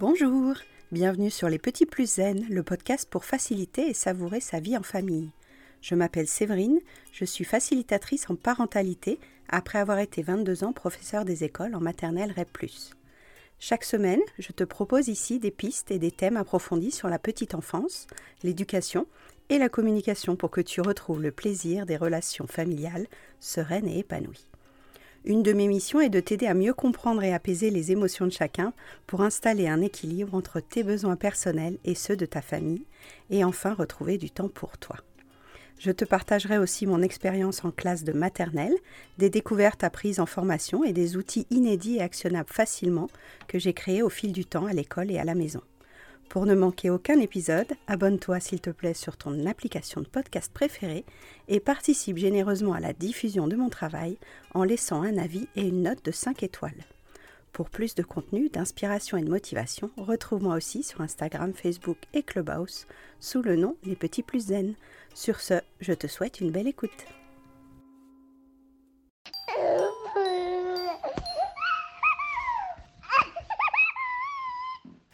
Bonjour, bienvenue sur Les Petits Plus Zen, le podcast pour faciliter et savourer sa vie en famille. Je m'appelle Séverine, je suis facilitatrice en parentalité après avoir été 22 ans professeur des écoles en maternelle REP+. Chaque semaine, je te propose ici des pistes et des thèmes approfondis sur la petite enfance, l'éducation et la communication pour que tu retrouves le plaisir des relations familiales sereines et épanouies. Une de mes missions est de t'aider à mieux comprendre et apaiser les émotions de chacun pour installer un équilibre entre tes besoins personnels et ceux de ta famille et enfin retrouver du temps pour toi. Je te partagerai aussi mon expérience en classe de maternelle, des découvertes apprises en formation et des outils inédits et actionnables facilement que j'ai créés au fil du temps à l'école et à la maison. Pour ne manquer aucun épisode, abonne-toi s'il te plaît sur ton application de podcast préférée et participe généreusement à la diffusion de mon travail en laissant un avis et une note de 5 étoiles. Pour plus de contenu, d'inspiration et de motivation, retrouve-moi aussi sur Instagram, Facebook et Clubhouse sous le nom Les Petits Plus Zen. Sur ce, je te souhaite une belle écoute.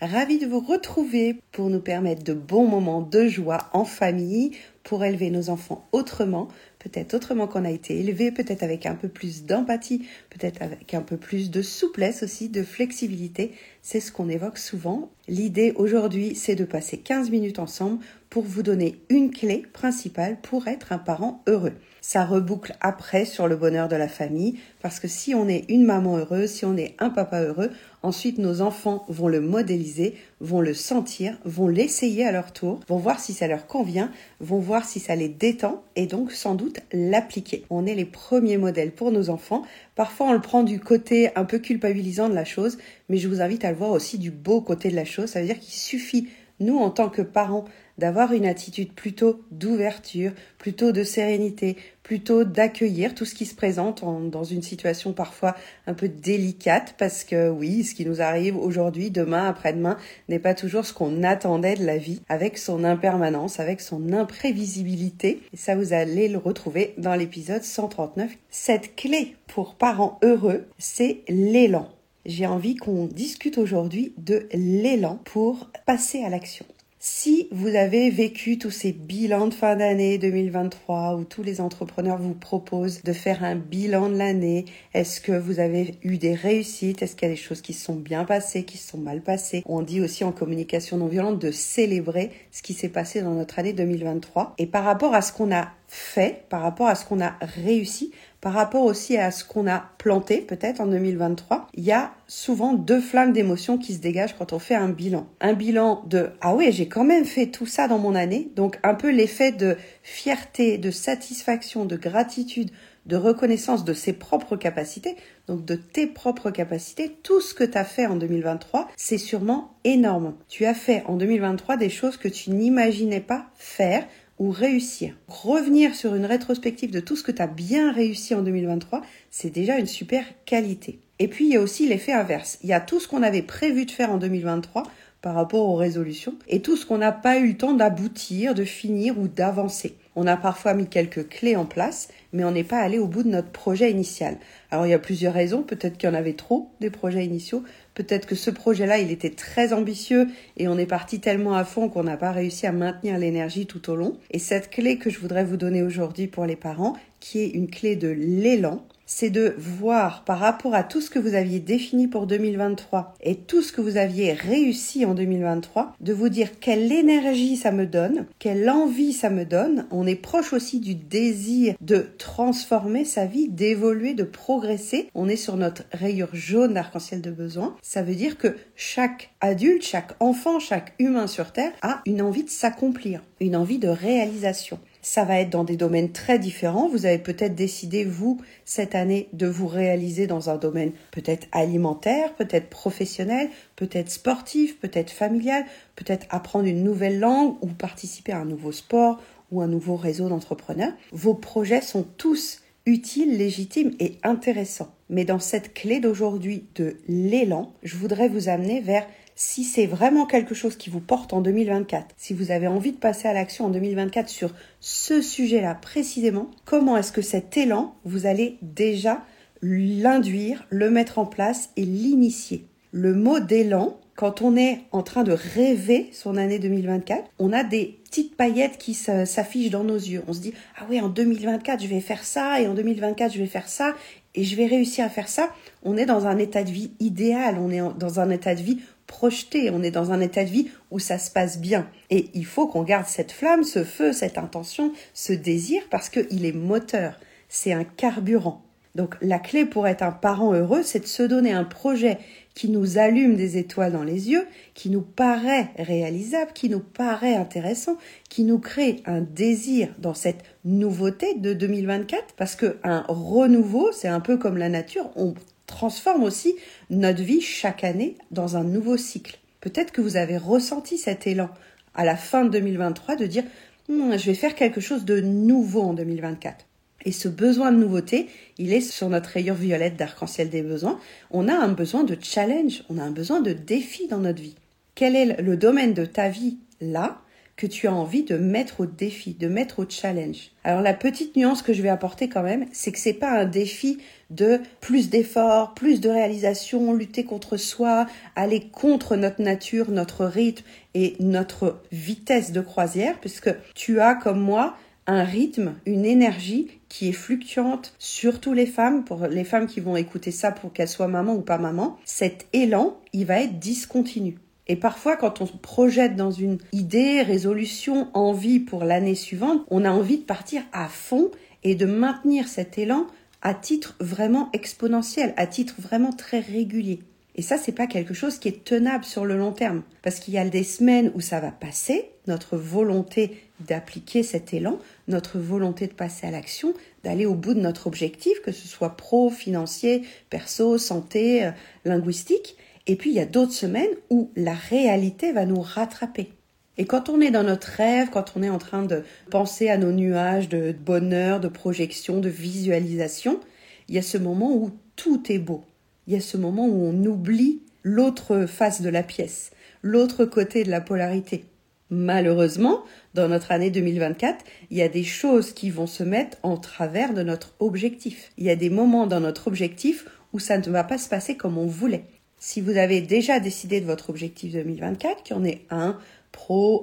Ravi de vous retrouver pour nous permettre de bons moments de joie en famille, pour élever nos enfants autrement, peut-être autrement qu'on a été élevé, peut-être avec un peu plus d'empathie, peut-être avec un peu plus de souplesse aussi, de flexibilité. C'est ce qu'on évoque souvent. L'idée aujourd'hui, c'est de passer 15 minutes ensemble pour vous donner une clé principale pour être un parent heureux ça reboucle après sur le bonheur de la famille, parce que si on est une maman heureuse, si on est un papa heureux, ensuite nos enfants vont le modéliser, vont le sentir, vont l'essayer à leur tour, vont voir si ça leur convient, vont voir si ça les détend et donc sans doute l'appliquer. On est les premiers modèles pour nos enfants. Parfois on le prend du côté un peu culpabilisant de la chose, mais je vous invite à le voir aussi du beau côté de la chose. Ça veut dire qu'il suffit, nous en tant que parents, d'avoir une attitude plutôt d'ouverture, plutôt de sérénité, plutôt d'accueillir tout ce qui se présente dans une situation parfois un peu délicate parce que oui, ce qui nous arrive aujourd'hui, demain, après-demain n'est pas toujours ce qu'on attendait de la vie avec son impermanence, avec son imprévisibilité. Et ça, vous allez le retrouver dans l'épisode 139. Cette clé pour parents heureux, c'est l'élan. J'ai envie qu'on discute aujourd'hui de l'élan pour passer à l'action. Si vous avez vécu tous ces bilans de fin d'année 2023 où tous les entrepreneurs vous proposent de faire un bilan de l'année, est-ce que vous avez eu des réussites? Est-ce qu'il y a des choses qui sont bien passées, qui sont mal passées? On dit aussi en communication non violente de célébrer ce qui s'est passé dans notre année 2023. Et par rapport à ce qu'on a fait, par rapport à ce qu'on a réussi, par rapport aussi à ce qu'on a planté peut-être en 2023, il y a souvent deux flammes d'émotions qui se dégagent quand on fait un bilan. Un bilan de ah oui, j'ai quand même fait tout ça dans mon année, donc un peu l'effet de fierté, de satisfaction, de gratitude, de reconnaissance de ses propres capacités, donc de tes propres capacités, tout ce que tu as fait en 2023, c'est sûrement énorme. Tu as fait en 2023 des choses que tu n'imaginais pas faire ou réussir. Revenir sur une rétrospective de tout ce que tu as bien réussi en 2023, c'est déjà une super qualité. Et puis il y a aussi l'effet inverse. Il y a tout ce qu'on avait prévu de faire en 2023 par rapport aux résolutions et tout ce qu'on n'a pas eu le temps d'aboutir, de finir ou d'avancer. On a parfois mis quelques clés en place, mais on n'est pas allé au bout de notre projet initial. Alors il y a plusieurs raisons, peut-être qu'il y en avait trop des projets initiaux, peut-être que ce projet-là, il était très ambitieux et on est parti tellement à fond qu'on n'a pas réussi à maintenir l'énergie tout au long. Et cette clé que je voudrais vous donner aujourd'hui pour les parents, qui est une clé de l'élan, c'est de voir par rapport à tout ce que vous aviez défini pour 2023 et tout ce que vous aviez réussi en 2023, de vous dire quelle énergie ça me donne, quelle envie ça me donne. On est proche aussi du désir de transformer sa vie, d'évoluer, de progresser. On est sur notre rayure jaune d'arc-en-ciel de besoin. Ça veut dire que chaque adulte, chaque enfant, chaque humain sur Terre a une envie de s'accomplir, une envie de réalisation. Ça va être dans des domaines très différents. Vous avez peut-être décidé, vous, cette année, de vous réaliser dans un domaine peut-être alimentaire, peut-être professionnel, peut-être sportif, peut-être familial, peut-être apprendre une nouvelle langue ou participer à un nouveau sport ou un nouveau réseau d'entrepreneurs. Vos projets sont tous utiles, légitimes et intéressants. Mais dans cette clé d'aujourd'hui de l'élan, je voudrais vous amener vers si c'est vraiment quelque chose qui vous porte en 2024, si vous avez envie de passer à l'action en 2024 sur ce sujet-là précisément, comment est-ce que cet élan, vous allez déjà l'induire, le mettre en place et l'initier? Le mot d'élan, quand on est en train de rêver son année 2024, on a des petites paillettes qui s'affichent dans nos yeux. On se dit, ah oui, en 2024, je vais faire ça, et en 2024, je vais faire ça, et je vais réussir à faire ça. On est dans un état de vie idéal, on est dans un état de vie projeté, on est dans un état de vie où ça se passe bien. Et il faut qu'on garde cette flamme, ce feu, cette intention, ce désir, parce qu'il est moteur, c'est un carburant. Donc la clé pour être un parent heureux, c'est de se donner un projet qui nous allume des étoiles dans les yeux, qui nous paraît réalisable, qui nous paraît intéressant, qui nous crée un désir dans cette nouveauté de 2024, parce que un renouveau, c'est un peu comme la nature, on transforme aussi notre vie chaque année dans un nouveau cycle. Peut-être que vous avez ressenti cet élan à la fin de 2023 de dire hmm, je vais faire quelque chose de nouveau en 2024. Et ce besoin de nouveauté, il est sur notre rayure violette d'arc-en-ciel des besoins. On a un besoin de challenge, on a un besoin de défi dans notre vie. Quel est le domaine de ta vie là que tu as envie de mettre au défi, de mettre au challenge? Alors la petite nuance que je vais apporter quand même, c'est que c'est pas un défi de plus d'efforts, plus de réalisation, lutter contre soi, aller contre notre nature, notre rythme et notre vitesse de croisière, puisque tu as comme moi un rythme, une énergie qui est fluctuante, surtout les femmes, pour les femmes qui vont écouter ça pour qu'elles soient maman ou pas maman, cet élan, il va être discontinu. Et parfois, quand on se projette dans une idée, résolution, envie pour l'année suivante, on a envie de partir à fond et de maintenir cet élan à titre vraiment exponentiel, à titre vraiment très régulier. Et ça, c'est pas quelque chose qui est tenable sur le long terme. Parce qu'il y a des semaines où ça va passer, notre volonté d'appliquer cet élan, notre volonté de passer à l'action, d'aller au bout de notre objectif, que ce soit pro, financier, perso, santé, euh, linguistique. Et puis il y a d'autres semaines où la réalité va nous rattraper. Et quand on est dans notre rêve, quand on est en train de penser à nos nuages de bonheur, de projection, de visualisation, il y a ce moment où tout est beau. Il y a ce moment où on oublie l'autre face de la pièce, l'autre côté de la polarité. Malheureusement, dans notre année 2024, il y a des choses qui vont se mettre en travers de notre objectif. Il y a des moments dans notre objectif où ça ne va pas se passer comme on voulait. Si vous avez déjà décidé de votre objectif 2024, qu'il y en ait un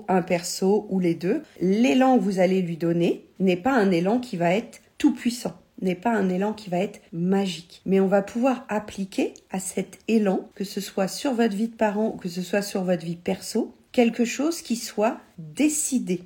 un perso ou les deux, l'élan que vous allez lui donner n'est pas un élan qui va être tout puissant n'est pas un élan qui va être magique. Mais on va pouvoir appliquer à cet élan, que ce soit sur votre vie de parent ou que ce soit sur votre vie perso, quelque chose qui soit décidé.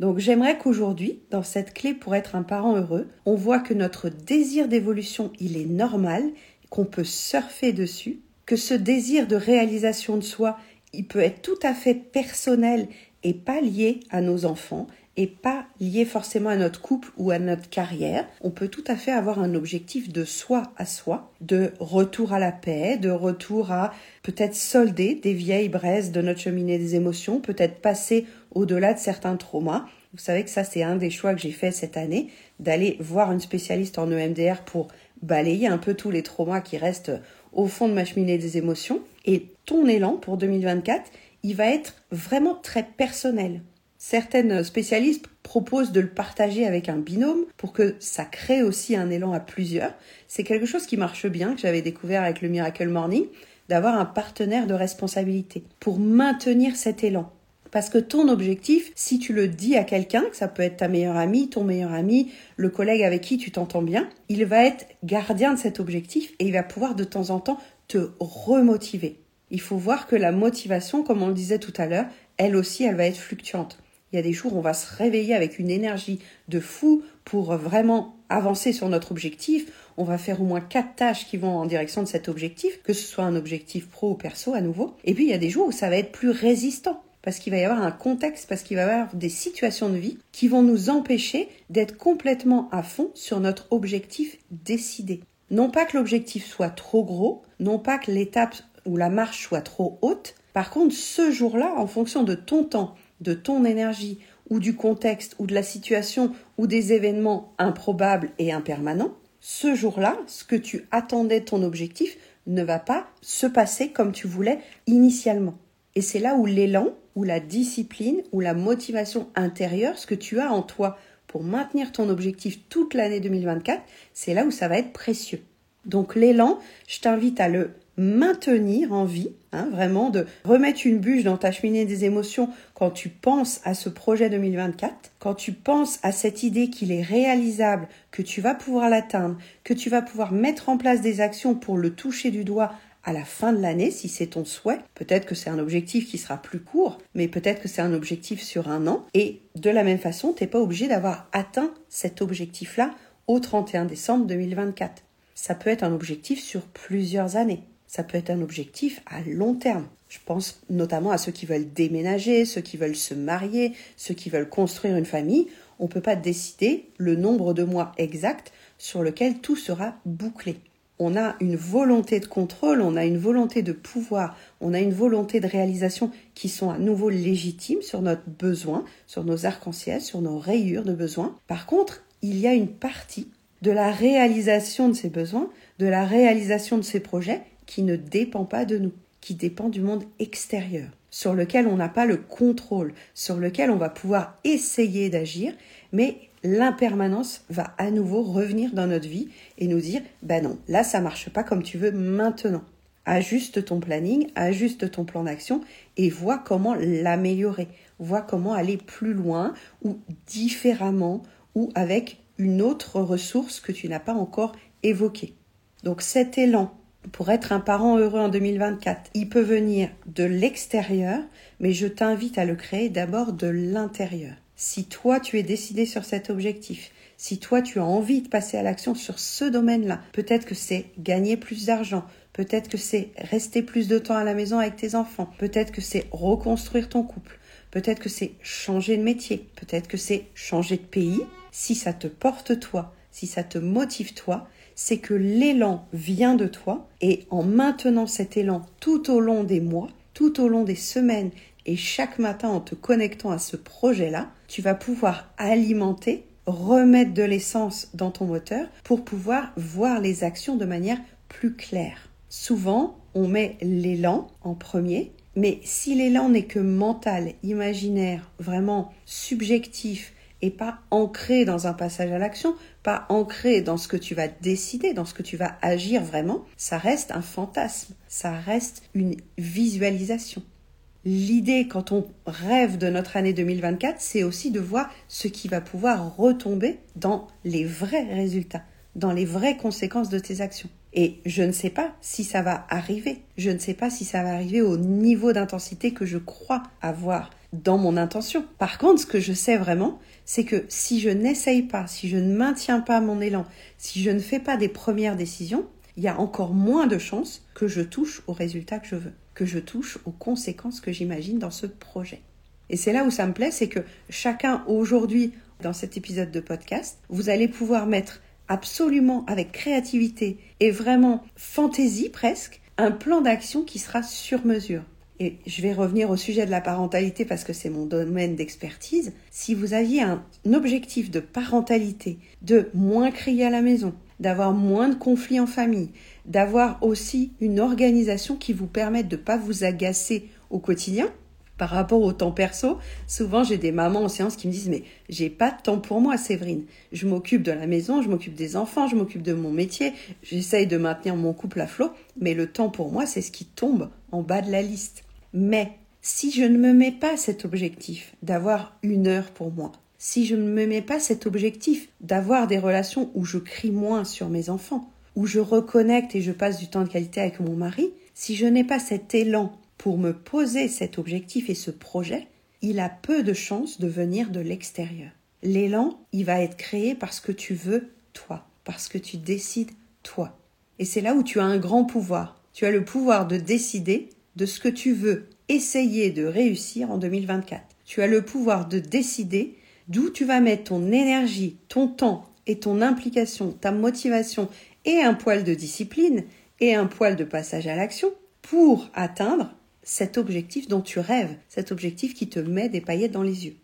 Donc j'aimerais qu'aujourd'hui, dans cette clé pour être un parent heureux, on voit que notre désir d'évolution, il est normal, qu'on peut surfer dessus, que ce désir de réalisation de soi, il peut être tout à fait personnel et pas lié à nos enfants et pas lié forcément à notre couple ou à notre carrière. On peut tout à fait avoir un objectif de soi à soi, de retour à la paix, de retour à peut-être solder des vieilles braises de notre cheminée des émotions, peut-être passer au-delà de certains traumas. Vous savez que ça, c'est un des choix que j'ai fait cette année, d'aller voir une spécialiste en EMDR pour balayer un peu tous les traumas qui restent au fond de ma cheminée des émotions. Et ton élan pour 2024, il va être vraiment très personnel. Certaines spécialistes proposent de le partager avec un binôme pour que ça crée aussi un élan à plusieurs. C'est quelque chose qui marche bien, que j'avais découvert avec le Miracle Morning, d'avoir un partenaire de responsabilité pour maintenir cet élan. Parce que ton objectif, si tu le dis à quelqu'un, que ça peut être ta meilleure amie, ton meilleur ami, le collègue avec qui tu t'entends bien, il va être gardien de cet objectif et il va pouvoir de temps en temps te remotiver. Il faut voir que la motivation, comme on le disait tout à l'heure, elle aussi, elle va être fluctuante. Il y a des jours où on va se réveiller avec une énergie de fou pour vraiment avancer sur notre objectif. On va faire au moins quatre tâches qui vont en direction de cet objectif, que ce soit un objectif pro ou perso à nouveau. Et puis il y a des jours où ça va être plus résistant parce qu'il va y avoir un contexte, parce qu'il va y avoir des situations de vie qui vont nous empêcher d'être complètement à fond sur notre objectif décidé. Non pas que l'objectif soit trop gros, non pas que l'étape ou la marche soit trop haute. Par contre, ce jour-là, en fonction de ton temps, de ton énergie ou du contexte ou de la situation ou des événements improbables et impermanents, ce jour-là, ce que tu attendais ton objectif ne va pas se passer comme tu voulais initialement. Et c'est là où l'élan, ou la discipline, ou la motivation intérieure, ce que tu as en toi pour maintenir ton objectif toute l'année 2024, c'est là où ça va être précieux. Donc l'élan, je t'invite à le maintenir en vie, hein, vraiment de remettre une bûche dans ta cheminée des émotions quand tu penses à ce projet 2024, quand tu penses à cette idée qu'il est réalisable, que tu vas pouvoir l'atteindre, que tu vas pouvoir mettre en place des actions pour le toucher du doigt à la fin de l'année, si c'est ton souhait. Peut-être que c'est un objectif qui sera plus court, mais peut-être que c'est un objectif sur un an. Et de la même façon, tu n'es pas obligé d'avoir atteint cet objectif-là au 31 décembre 2024. Ça peut être un objectif sur plusieurs années. Ça peut être un objectif à long terme. Je pense notamment à ceux qui veulent déménager, ceux qui veulent se marier, ceux qui veulent construire une famille. On ne peut pas décider le nombre de mois exact sur lequel tout sera bouclé on a une volonté de contrôle, on a une volonté de pouvoir, on a une volonté de réalisation qui sont à nouveau légitimes sur notre besoin, sur nos arcs-en-ciel, sur nos rayures de besoin. Par contre, il y a une partie de la réalisation de ces besoins, de la réalisation de ces projets qui ne dépend pas de nous, qui dépend du monde extérieur, sur lequel on n'a pas le contrôle, sur lequel on va pouvoir essayer d'agir, mais l'impermanence va à nouveau revenir dans notre vie et nous dire ben non, là ça marche pas comme tu veux maintenant. Ajuste ton planning, ajuste ton plan d'action et vois comment l'améliorer, vois comment aller plus loin ou différemment ou avec une autre ressource que tu n'as pas encore évoquée. Donc cet élan pour être un parent heureux en 2024, il peut venir de l'extérieur, mais je t'invite à le créer d'abord de l'intérieur si toi tu es décidé sur cet objectif, si toi tu as envie de passer à l'action sur ce domaine-là, peut-être que c'est gagner plus d'argent, peut-être que c'est rester plus de temps à la maison avec tes enfants, peut-être que c'est reconstruire ton couple, peut-être que c'est changer de métier, peut-être que c'est changer de pays, si ça te porte toi, si ça te motive toi, c'est que l'élan vient de toi et en maintenant cet élan tout au long des mois, tout au long des semaines et chaque matin en te connectant à ce projet-là, tu vas pouvoir alimenter, remettre de l'essence dans ton moteur pour pouvoir voir les actions de manière plus claire. Souvent, on met l'élan en premier, mais si l'élan n'est que mental, imaginaire, vraiment subjectif et pas ancré dans un passage à l'action, pas ancré dans ce que tu vas décider, dans ce que tu vas agir vraiment, ça reste un fantasme, ça reste une visualisation. L'idée, quand on rêve de notre année 2024, c'est aussi de voir ce qui va pouvoir retomber dans les vrais résultats, dans les vraies conséquences de tes actions. Et je ne sais pas si ça va arriver. Je ne sais pas si ça va arriver au niveau d'intensité que je crois avoir dans mon intention. Par contre, ce que je sais vraiment, c'est que si je n'essaye pas, si je ne maintiens pas mon élan, si je ne fais pas des premières décisions, il y a encore moins de chances que je touche au résultat que je veux que je touche aux conséquences que j'imagine dans ce projet. Et c'est là où ça me plaît, c'est que chacun aujourd'hui, dans cet épisode de podcast, vous allez pouvoir mettre absolument avec créativité et vraiment fantaisie presque, un plan d'action qui sera sur mesure. Et je vais revenir au sujet de la parentalité parce que c'est mon domaine d'expertise. Si vous aviez un objectif de parentalité, de moins crier à la maison, d'avoir moins de conflits en famille, d'avoir aussi une organisation qui vous permette de ne pas vous agacer au quotidien. Par rapport au temps perso, souvent j'ai des mamans en séance qui me disent mais j'ai pas de temps pour moi Séverine. Je m'occupe de la maison, je m'occupe des enfants, je m'occupe de mon métier, j'essaye de maintenir mon couple à flot, mais le temps pour moi c'est ce qui tombe en bas de la liste. Mais si je ne me mets pas cet objectif d'avoir une heure pour moi, si je ne me mets pas cet objectif d'avoir des relations où je crie moins sur mes enfants, où je reconnecte et je passe du temps de qualité avec mon mari, si je n'ai pas cet élan pour me poser cet objectif et ce projet, il a peu de chances de venir de l'extérieur. L'élan, il va être créé parce que tu veux toi, parce que tu décides toi. Et c'est là où tu as un grand pouvoir. Tu as le pouvoir de décider de ce que tu veux essayer de réussir en 2024. Tu as le pouvoir de décider d'où tu vas mettre ton énergie, ton temps et ton implication, ta motivation et un poil de discipline et un poil de passage à l'action pour atteindre cet objectif dont tu rêves, cet objectif qui te met des paillettes dans les yeux.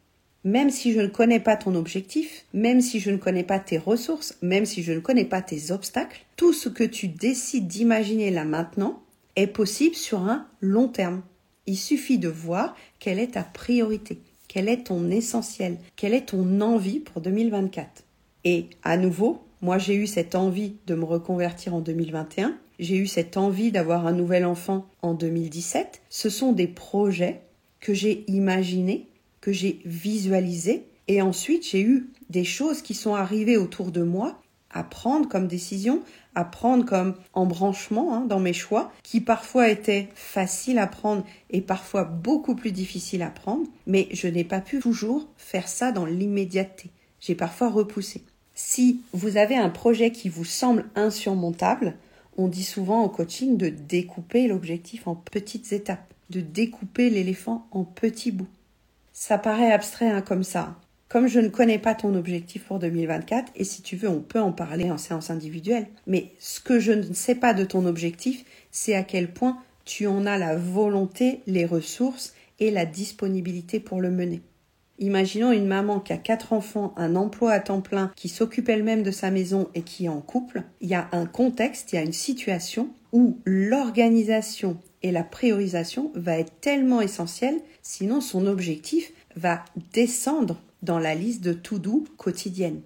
Même si je ne connais pas ton objectif, même si je ne connais pas tes ressources, même si je ne connais pas tes obstacles, tout ce que tu décides d'imaginer là maintenant est possible sur un long terme. Il suffit de voir quelle est ta priorité, quel est ton essentiel, quelle est ton envie pour 2024. Et à nouveau, moi j'ai eu cette envie de me reconvertir en 2021. j'ai eu cette envie d'avoir un nouvel enfant en 2017. Ce sont des projets que j'ai imaginés, que j'ai visualisés. Et ensuite, j'ai eu des choses qui sont arrivées autour de moi à prendre comme décision, à prendre comme embranchement hein, dans mes choix, qui parfois étaient faciles à prendre et parfois beaucoup plus difficiles à prendre, mais je n'ai pas pu toujours faire ça dans l'immédiateté. J'ai parfois repoussé. Si vous avez un projet qui vous semble insurmontable, on dit souvent au coaching de découper l'objectif en petites étapes, de découper l'éléphant en petits bouts. Ça paraît abstrait hein, comme ça, comme je ne connais pas ton objectif pour 2024, et si tu veux, on peut en parler en séance individuelle, mais ce que je ne sais pas de ton objectif, c'est à quel point tu en as la volonté, les ressources et la disponibilité pour le mener. Imaginons une maman qui a quatre enfants, un emploi à temps plein, qui s'occupe elle-même de sa maison et qui est en couple. Il y a un contexte, il y a une situation où l'organisation et la priorisation va être tellement essentielle, sinon son objectif va descendre dans la liste de tout doux quotidienne.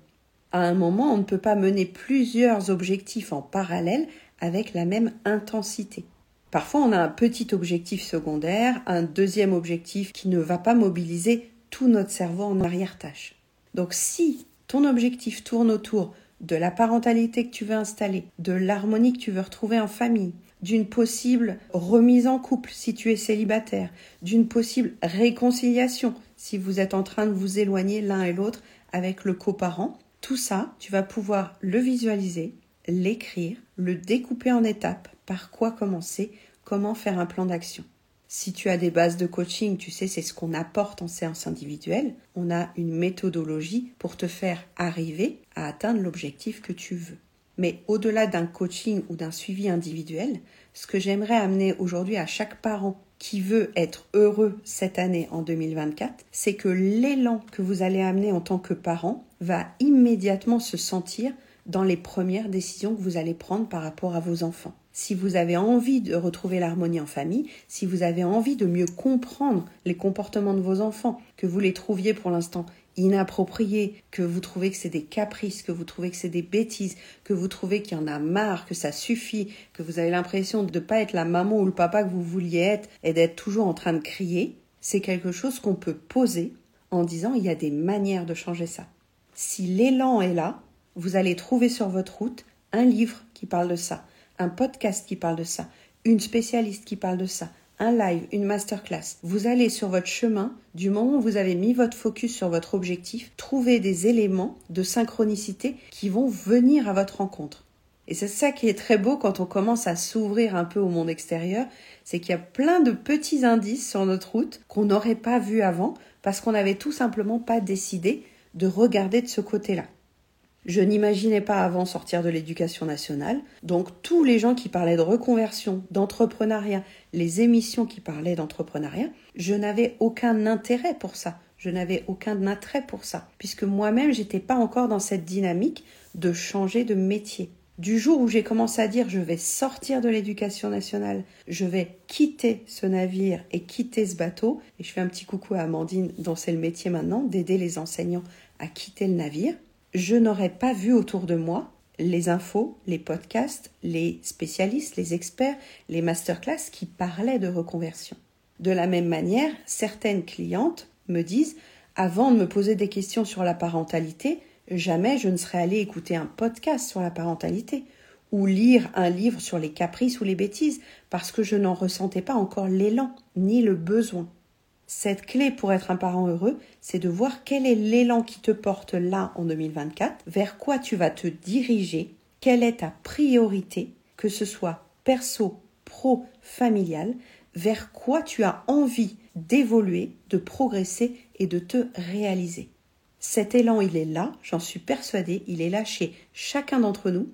À un moment, on ne peut pas mener plusieurs objectifs en parallèle avec la même intensité. Parfois, on a un petit objectif secondaire, un deuxième objectif qui ne va pas mobiliser tout notre cerveau en arrière-tâche. Donc si ton objectif tourne autour de la parentalité que tu veux installer, de l'harmonie que tu veux retrouver en famille, d'une possible remise en couple si tu es célibataire, d'une possible réconciliation si vous êtes en train de vous éloigner l'un et l'autre avec le coparent. Tout ça, tu vas pouvoir le visualiser, l'écrire, le découper en étapes, par quoi commencer, comment faire un plan d'action. Si tu as des bases de coaching, tu sais, c'est ce qu'on apporte en séance individuelle. On a une méthodologie pour te faire arriver à atteindre l'objectif que tu veux. Mais au-delà d'un coaching ou d'un suivi individuel, ce que j'aimerais amener aujourd'hui à chaque parent qui veut être heureux cette année en 2024, c'est que l'élan que vous allez amener en tant que parent va immédiatement se sentir dans les premières décisions que vous allez prendre par rapport à vos enfants. Si vous avez envie de retrouver l'harmonie en famille, si vous avez envie de mieux comprendre les comportements de vos enfants, que vous les trouviez pour l'instant inappropriés, que vous trouvez que c'est des caprices, que vous trouvez que c'est des bêtises, que vous trouvez qu'il y en a marre, que ça suffit, que vous avez l'impression de ne pas être la maman ou le papa que vous vouliez être et d'être toujours en train de crier, c'est quelque chose qu'on peut poser en disant il y a des manières de changer ça. Si l'élan est là, vous allez trouver sur votre route un livre qui parle de ça, un podcast qui parle de ça, une spécialiste qui parle de ça, un live, une masterclass. Vous allez sur votre chemin, du moment où vous avez mis votre focus sur votre objectif, trouver des éléments de synchronicité qui vont venir à votre rencontre. Et c'est ça qui est très beau quand on commence à s'ouvrir un peu au monde extérieur, c'est qu'il y a plein de petits indices sur notre route qu'on n'aurait pas vus avant parce qu'on n'avait tout simplement pas décidé de regarder de ce côté-là. Je n'imaginais pas avant sortir de l'éducation nationale. Donc tous les gens qui parlaient de reconversion, d'entrepreneuriat, les émissions qui parlaient d'entrepreneuriat, je n'avais aucun intérêt pour ça. Je n'avais aucun attrait pour ça, puisque moi-même, j'étais pas encore dans cette dynamique de changer de métier. Du jour où j'ai commencé à dire je vais sortir de l'éducation nationale, je vais quitter ce navire et quitter ce bateau, et je fais un petit coucou à Amandine dont c'est le métier maintenant, d'aider les enseignants à quitter le navire, je n'aurais pas vu autour de moi les infos, les podcasts, les spécialistes, les experts, les masterclass qui parlaient de reconversion. De la même manière, certaines clientes me disent avant de me poser des questions sur la parentalité, jamais je ne serais allée écouter un podcast sur la parentalité ou lire un livre sur les caprices ou les bêtises parce que je n'en ressentais pas encore l'élan ni le besoin. Cette clé pour être un parent heureux, c'est de voir quel est l'élan qui te porte là en 2024, vers quoi tu vas te diriger, quelle est ta priorité, que ce soit perso, pro, familial, vers quoi tu as envie d'évoluer, de progresser et de te réaliser. Cet élan, il est là, j'en suis persuadée, il est là chez chacun d'entre nous.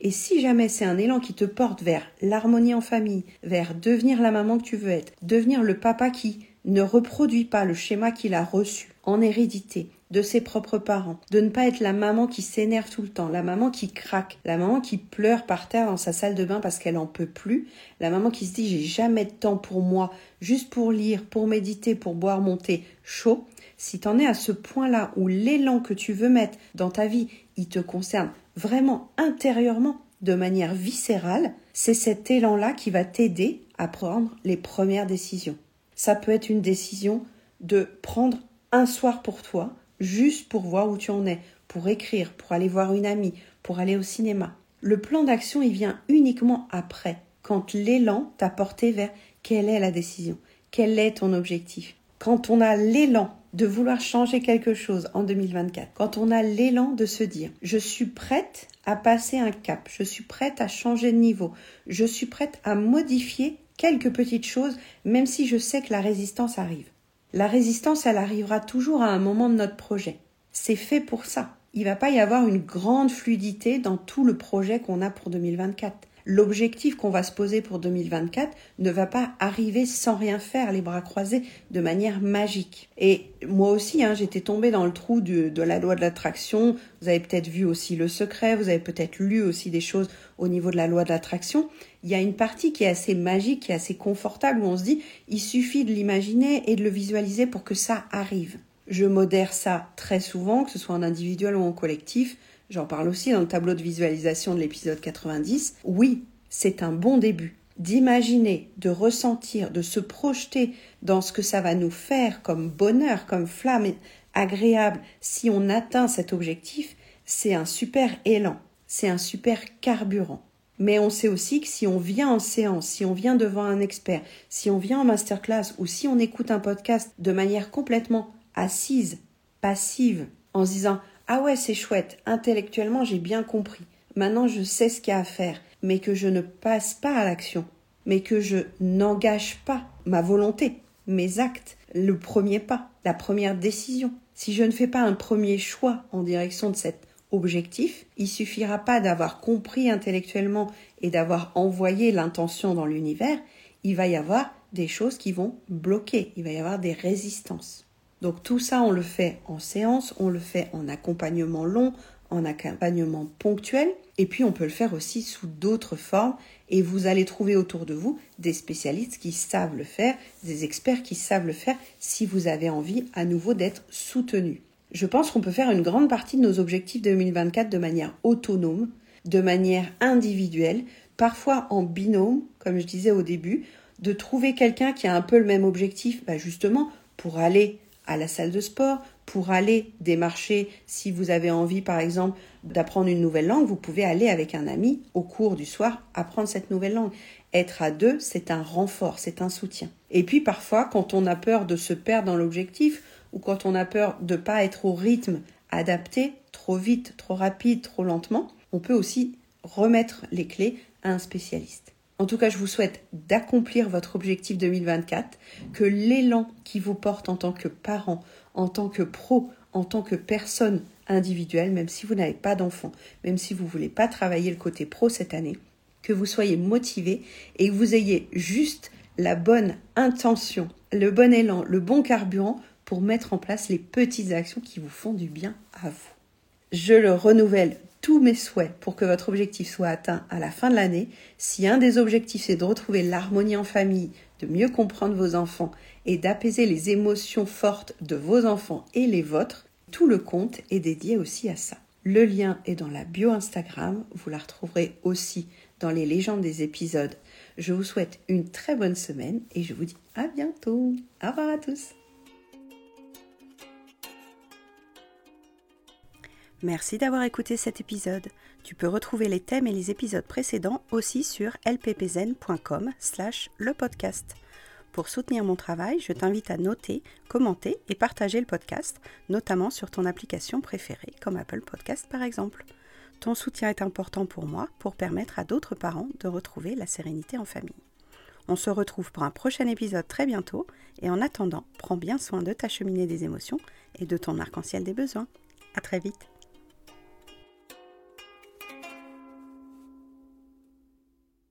Et si jamais c'est un élan qui te porte vers l'harmonie en famille, vers devenir la maman que tu veux être, devenir le papa qui ne reproduit pas le schéma qu'il a reçu en hérédité de ses propres parents, de ne pas être la maman qui s'énerve tout le temps, la maman qui craque, la maman qui pleure par terre dans sa salle de bain parce qu'elle en peut plus, la maman qui se dit j'ai jamais de temps pour moi, juste pour lire, pour méditer, pour boire mon thé chaud. Si t'en es à ce point-là où l'élan que tu veux mettre dans ta vie, il te concerne vraiment intérieurement, de manière viscérale, c'est cet élan-là qui va t'aider à prendre les premières décisions. Ça peut être une décision de prendre un soir pour toi, juste pour voir où tu en es, pour écrire, pour aller voir une amie, pour aller au cinéma. Le plan d'action, il vient uniquement après, quand l'élan t'a porté vers quelle est la décision, quel est ton objectif. Quand on a l'élan de vouloir changer quelque chose en 2024, quand on a l'élan de se dire je suis prête à passer un cap, je suis prête à changer de niveau, je suis prête à modifier quelques petites choses, même si je sais que la résistance arrive. La résistance, elle arrivera toujours à un moment de notre projet. C'est fait pour ça. Il va pas y avoir une grande fluidité dans tout le projet qu'on a pour 2024 l'objectif qu'on va se poser pour 2024 ne va pas arriver sans rien faire, les bras croisés, de manière magique. Et moi aussi, hein, j'étais tombée dans le trou de la loi de l'attraction. Vous avez peut-être vu aussi Le Secret, vous avez peut-être lu aussi des choses au niveau de la loi de l'attraction. Il y a une partie qui est assez magique, qui est assez confortable, où on se dit, il suffit de l'imaginer et de le visualiser pour que ça arrive. Je modère ça très souvent, que ce soit en individuel ou en collectif. J'en parle aussi dans le tableau de visualisation de l'épisode 90. Oui, c'est un bon début. D'imaginer, de ressentir, de se projeter dans ce que ça va nous faire comme bonheur, comme flamme agréable si on atteint cet objectif, c'est un super élan, c'est un super carburant. Mais on sait aussi que si on vient en séance, si on vient devant un expert, si on vient en masterclass ou si on écoute un podcast de manière complètement assise, passive, en se disant ah ouais, c'est chouette, intellectuellement j'ai bien compris. Maintenant je sais ce qu'il y a à faire, mais que je ne passe pas à l'action, mais que je n'engage pas ma volonté, mes actes, le premier pas, la première décision. Si je ne fais pas un premier choix en direction de cet objectif, il suffira pas d'avoir compris intellectuellement et d'avoir envoyé l'intention dans l'univers, il va y avoir des choses qui vont bloquer, il va y avoir des résistances. Donc tout ça, on le fait en séance, on le fait en accompagnement long, en accompagnement ponctuel, et puis on peut le faire aussi sous d'autres formes, et vous allez trouver autour de vous des spécialistes qui savent le faire, des experts qui savent le faire, si vous avez envie à nouveau d'être soutenu. Je pense qu'on peut faire une grande partie de nos objectifs 2024 de manière autonome, de manière individuelle, parfois en binôme, comme je disais au début, de trouver quelqu'un qui a un peu le même objectif, bah justement, pour aller à la salle de sport, pour aller démarcher, si vous avez envie par exemple d'apprendre une nouvelle langue, vous pouvez aller avec un ami au cours du soir apprendre cette nouvelle langue. Être à deux, c'est un renfort, c'est un soutien. Et puis parfois, quand on a peur de se perdre dans l'objectif, ou quand on a peur de ne pas être au rythme adapté, trop vite, trop rapide, trop lentement, on peut aussi remettre les clés à un spécialiste. En tout cas, je vous souhaite d'accomplir votre objectif 2024, que l'élan qui vous porte en tant que parent, en tant que pro, en tant que personne individuelle, même si vous n'avez pas d'enfant, même si vous ne voulez pas travailler le côté pro cette année, que vous soyez motivé et que vous ayez juste la bonne intention, le bon élan, le bon carburant pour mettre en place les petites actions qui vous font du bien à vous. Je le renouvelle tous mes souhaits pour que votre objectif soit atteint à la fin de l'année. Si un des objectifs c'est de retrouver l'harmonie en famille, de mieux comprendre vos enfants et d'apaiser les émotions fortes de vos enfants et les vôtres, tout le compte est dédié aussi à ça. Le lien est dans la bio Instagram, vous la retrouverez aussi dans les légendes des épisodes. Je vous souhaite une très bonne semaine et je vous dis à bientôt. Au revoir à tous. Merci d'avoir écouté cet épisode. Tu peux retrouver les thèmes et les épisodes précédents aussi sur lppzen.com slash le podcast. Pour soutenir mon travail, je t'invite à noter, commenter et partager le podcast, notamment sur ton application préférée, comme Apple Podcast par exemple. Ton soutien est important pour moi pour permettre à d'autres parents de retrouver la sérénité en famille. On se retrouve pour un prochain épisode très bientôt et en attendant, prends bien soin de ta cheminée des émotions et de ton arc-en-ciel des besoins. À très vite.